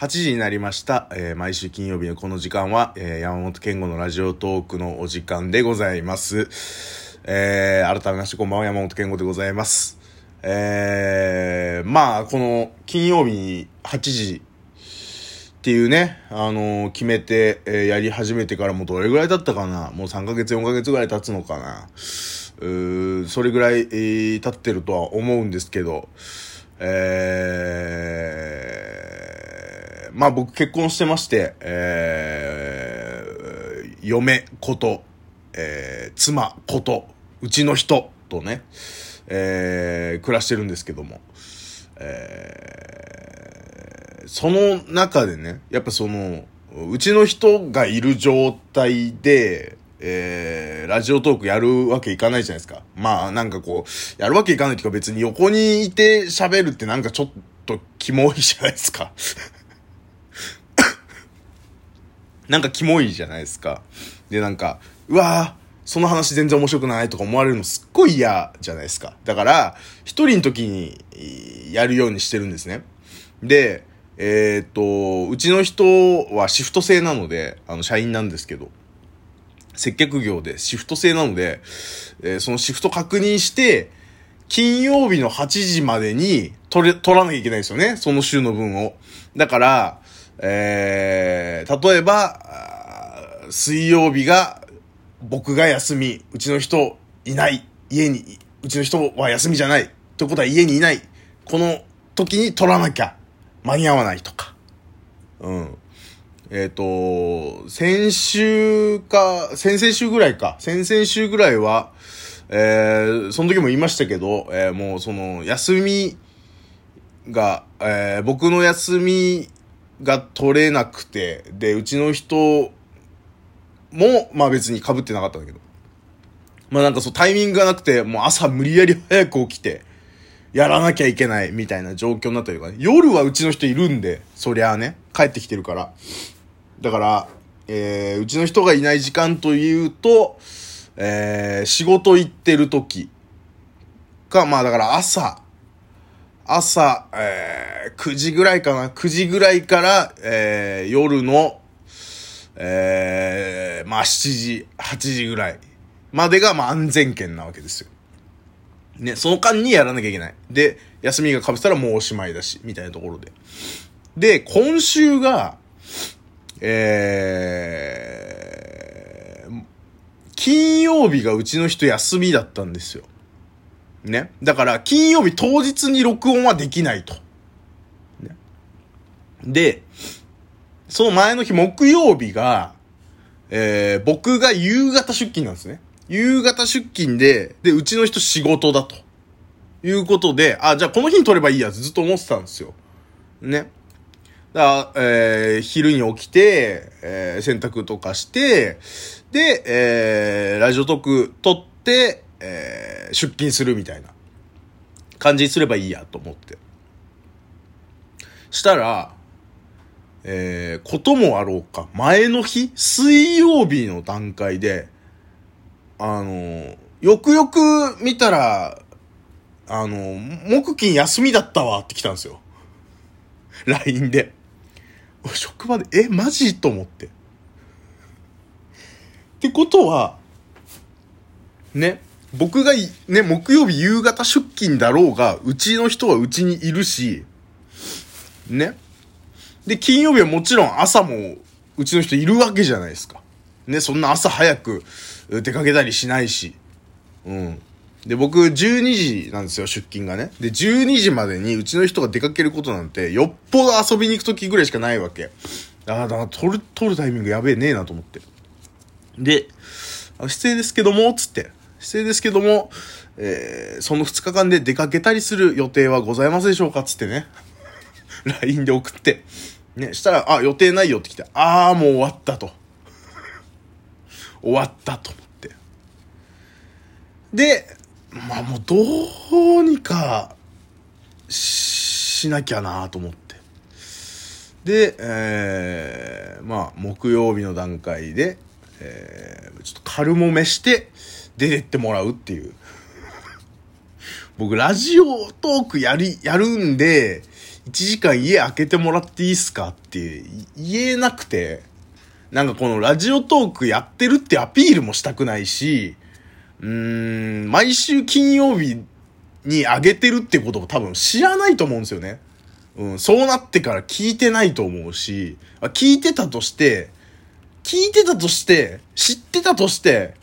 8時になりました。えー毎週金曜日のこの時間は、えー山本健吾のラジオトークのお時間でございます。えー改めましてこんばんは、山本健吾でございます。えーまあ、この金曜日に8時っていうね、あのー決めて、えーやり始めてからもうどれぐらい経ったかなもう3ヶ月、4ヶ月ぐらい経つのかなうーそれぐらい、えー経ってるとは思うんですけど、えー、まあ僕結婚してまして、えー、嫁こと、えー、妻こと、うちの人とね、えー、暮らしてるんですけども、えー、その中でね、やっぱその、うちの人がいる状態で、えー、ラジオトークやるわけいかないじゃないですか。まあ、なんかこう、やるわけいかないっていうか別に横にいて喋るってなんかちょっとキモいじゃないですか。なんかキモいじゃないですか。で、なんか、うわーその話全然面白くないとか思われるのすっごい嫌じゃないですか。だから、一人の時にやるようにしてるんですね。で、えーっと、うちの人はシフト制なので、あの、社員なんですけど、接客業でシフト制なので、えーそのシフト確認して、金曜日の8時までに取れ、取らなきゃいけないんですよね。その週の分を。だから、えー、例えば、水曜日が僕が休み、うちの人いない、家に、うちの人は休みじゃない、ということは家にいない、この時に取らなきゃ。間に合わないとか。うん。えっ、と、先週か、先々週ぐらいか、先々週ぐらいは、えー、その時も言いましたけど、えーもうその、休みが、えー僕の休みが取れなくて、で、うちの人も、まあ別に被ってなかったんだけど。まあなんかそうタイミングがなくて、もう朝無理やり早く起きて、やらなきゃいけないみたいな状況になったりとかね。夜はうちの人いるんで、そりゃあね、帰ってきてるから。だから、えー、うちの人がいない時間というと、えー、仕事行ってる時か、まあだから朝、朝、えー、9時ぐらいかな。9時ぐらいから、えー、夜の、えー、まあ7時、8時ぐらいまでが、まあ安全圏なわけですよ。ね、その間にやらなきゃいけない。で、休みが被ったらもうおしまいだし、みたいなところで。で、今週が、えー、金曜日がうちの人休みだったんですよ。ね。だから、金曜日当日に録音はできないと。ね。で、その前の日木曜日が、えー、僕が夕方出勤なんですね。夕方出勤で、で、うちの人仕事だと。いうことで、あ、じゃあこの日に撮ればいいやつずっと思ってたんですよ。ね。だから、えー、昼に起きて、えー、洗濯とかして、で、えー、ラジオトーク撮って、えー、出勤するみたいな感じにすればいいやと思って。したら、えー、こともあろうか、前の日、水曜日の段階で、あの、よくよく見たら、あの、木金休みだったわって来たんですよ。LINE で。職場で、え、マジと思って。ってことは、ね、僕が、ね、木曜日夕方出勤だろうが、うちの人はうちにいるし、ね。で、金曜日はもちろん朝もうちの人いるわけじゃないですか。ね、そんな朝早く出かけたりしないし。うん。で、僕12時なんですよ、出勤がね。で、12時までにうちの人が出かけることなんて、よっぽど遊びに行く時ぐらいしかないわけ。ああ、だから撮る、撮るタイミングやべえねえなと思って。で、失礼ですけども、つって。失礼ですけども、えー、その2日間で出かけたりする予定はございますでしょうか？つってね。LINE で送って。ね、したら、あ、予定ないよって来て、あー、もう終わったと。終わったと思って。で、まあもうどうにかしなきゃなと思って。で、えー、まあ木曜日の段階で、えー、ちょっと軽もめして出てってもらうっていう。僕ラジオトークやり、やるんで、1時間家開けてもらっていいっすかって言えなくて、なんかこのラジオトークやってるってアピールもしたくないし、うーん、毎週金曜日に上げてるってことも多分知らないと思うんですよね。うん、そうなってから聞いてないと思うし、聞いてたとして、聞いてたとして、知ってたとして、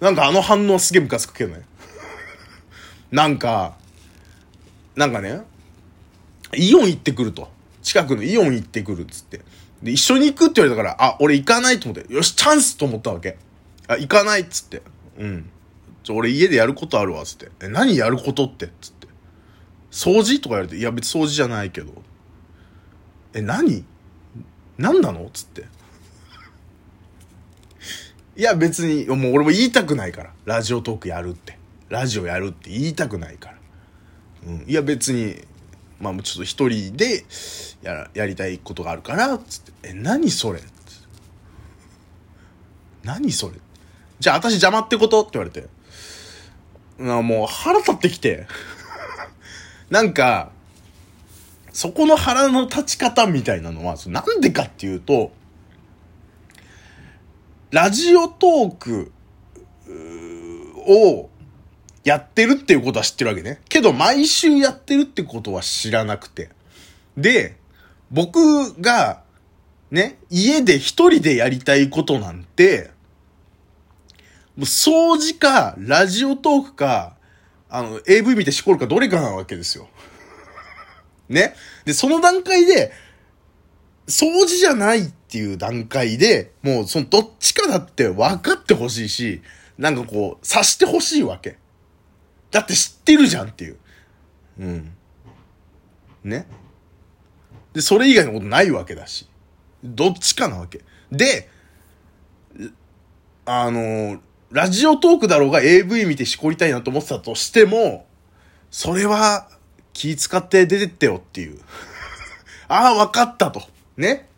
なんかあの反応すげえムカつくけどね。なんか、なんかね、イオン行ってくると。近くのイオン行ってくるっつって。で、一緒に行くって言われたから、あ、俺行かないと思って、よし、チャンスと思ったわけ。あ、行かないっつって。うん。ちょ、俺家でやることあるわ、つって。え、何やることってつって。掃除とか言われて、いや別に掃除じゃないけど。え、何？何なの？つって。いや別に、もう俺も言いたくないから。ラジオトークやるって。ラジオやるって言いたくないから。うん。いや別に、まあもうちょっと一人でややりたいことがあるから、つって。え、何それ？何それ？じゃあ私邪魔ってこと？って言われて。なもう腹立ってきて。なんか、そこの腹の立ち方みたいなのは、なんでかっていうと、ラジオトークをやってるっていうことは知ってるわけね。けど毎週やってるってことは知らなくて。で、僕がね、家で一人でやりたいことなんて、もう掃除か、ラジオトークか、あの、AV 見てしこるかどれかなわけですよ。ね。で、その段階で、掃除じゃないっていう段階で、もうそのどっちかだって分かってほしいし、なんかこう、察してほしいわけ。だって知ってるじゃんっていう。うん。ね。で、それ以外のことないわけだし。どっちかなわけ。で、あの、ラジオトークだろうが AV 見てしこりたいなと思ってたとしても、それは気使って出てってよっていう。ああ、わかったと。ね。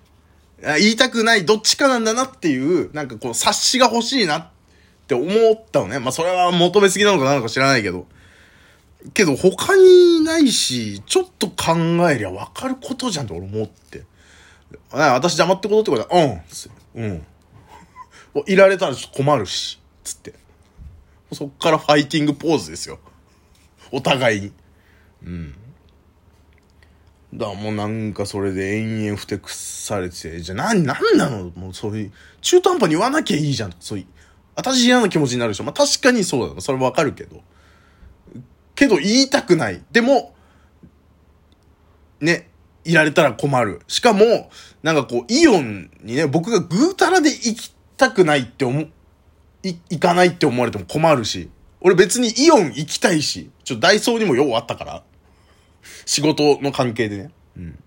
言いたくない、どっちかなんだなっていう、なんかこう、察しが欲しいなって思ったのね。まあ、それは求めすぎなのかなのか知らないけど。けど、他にないし、ちょっと考えりゃわかることじゃんって俺思って。私邪魔ってことってことは、うん。うん。いられたらちょっと困るし、つって。そっからファイティングポーズですよ。お互いに。うん。だもうなんかそれで延々ふてくされて、じゃあ何、何なの？もうそういう、中途半端に言わなきゃいいじゃん。そういう、私嫌な気持ちになるでしょ。まあ確かにそうだな。それわかるけど。けど言いたくない。でも、ね、いられたら困る。しかも、なんかこう、イオンにね、僕がぐうたらで行きたくないって思、い、行かないって思われても困るし。俺別にイオン行きたいし、ちょっとダイソーにも用あったから。仕事の関係でね。うん。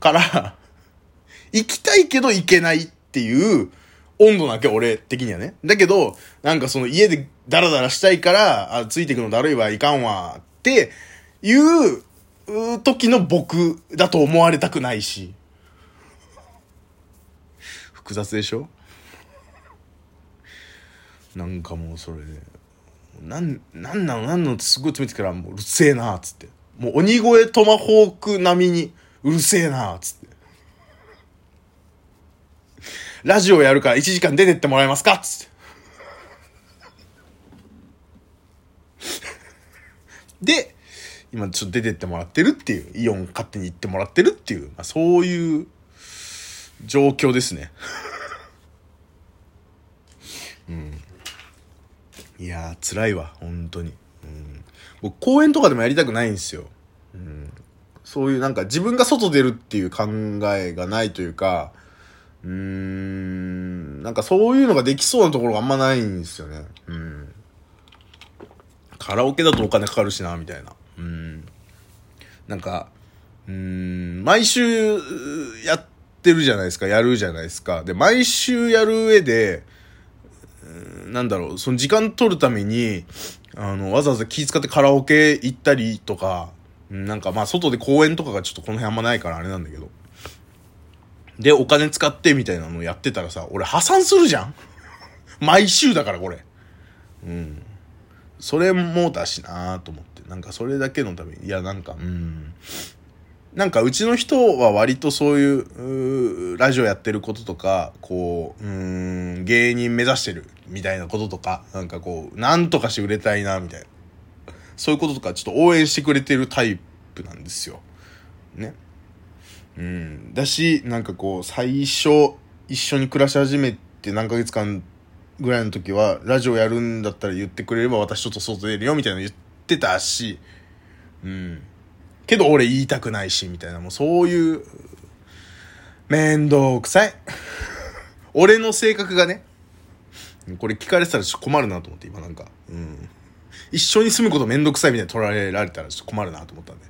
から、行きたいけど行けないっていう温度なわけ、俺的にはね。だけど、なんかその家でダラダラしたいから、あ、ついてくのだるいわ、いかんわ、っていう、時の僕だと思われたくないし。複雑でしょ？なんかもうそれで、なん、なんなの？なんの？すごい詰めてから、もううるせえな、つって。もう鬼越トマホーク並みに、うるせえな、つって。ラジオやるから1時間出てってもらえますかつって。で、今ちょっと出てってもらってるっていう、イオン勝手に行ってもらってるっていう、まあ、そういう状況ですね。うん。いやー、辛いわ、本当に。うん。僕、公園とかでもやりたくないんですよ。うん。そういうなんか自分が外出るっていう考えがないというか、うーん、なんかそういうのができそうなところがあんまないんですよね。うん。カラオケだとお金かかるしな、みたいな。うん。なんか、うん、毎週やってるじゃないですか、やるじゃないですか。で、毎週やる上で、なんだろう、その時間取るために、あの、わざわざ気使ってカラオケ行ったりとか、なんかまあ外で公園とかがちょっとこの辺あんまないからあれなんだけど。で、お金使ってみたいなのやってたらさ、俺破産するじゃん？毎週だからこれ。うん。それもだしなと思って。なんかそれだけのために、いやなんか、うん。なんかうちの人は割とそういううラジオやってることとか、こう、うん、芸人目指してるみたいなこととか、なんかこう、なんとかして売れたいな、みたいな。そういうこととかちょっと応援してくれてるタイプなんですよ。ね。うん。だし、なんかこう、最初、一緒に暮らし始めて何ヶ月間ぐらいの時は、ラジオやるんだったら言ってくれれば私ちょっと外出るよ、みたいなの言ってたし、うん。けど俺言いたくないし、みたいな、もうそういう、めんどくさい。俺の性格がね、これ聞かれてたらちょっと困るなと思って、今なんか。うん。一緒に住むことめんどくさいみたいに取られられたらちょっと困るなと思ったんで。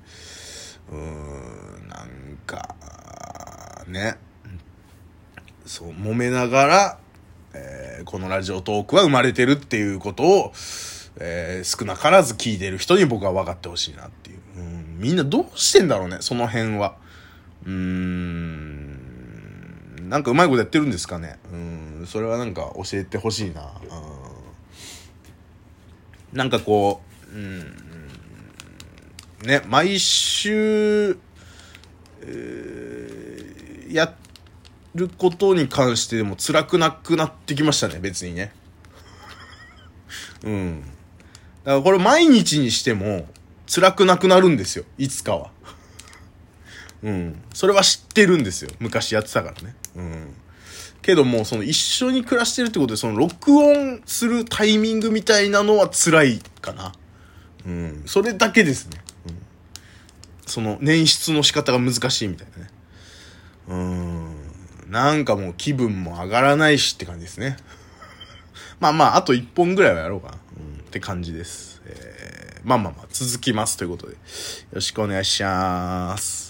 うーん、なんか、ね。そう、揉めながら、えーこのラジオトークは生まれてるっていうことを、えー少なからず聞いてる人に僕は分かってほしいなっていう。うん、みんなどうしてんだろうね、その辺は。うーん、なんかうまいことやってるんですかね。うん、それはなんか教えてほしいな。うん、なんかこう、うん、ね、毎週、えーやることに関してでも辛くなくなってきましたね、別にね。うん。だからこれ毎日にしても辛くなくなるんですよ、いつかは。うん。それは知ってるんですよ。昔やってたからね。うん。けども、その一緒に暮らしてるってことで、その録音するタイミングみたいなのは辛いかな。うん。それだけですね。うん。その捻出の仕方が難しいみたいなね。うーん。なんかもう気分も上がらないしって感じですね。まあまあ、あと1本ぐらいはやろうかな。うん。って感じです。えー、まあまあまあ、続きますということで。よろしくお願いします。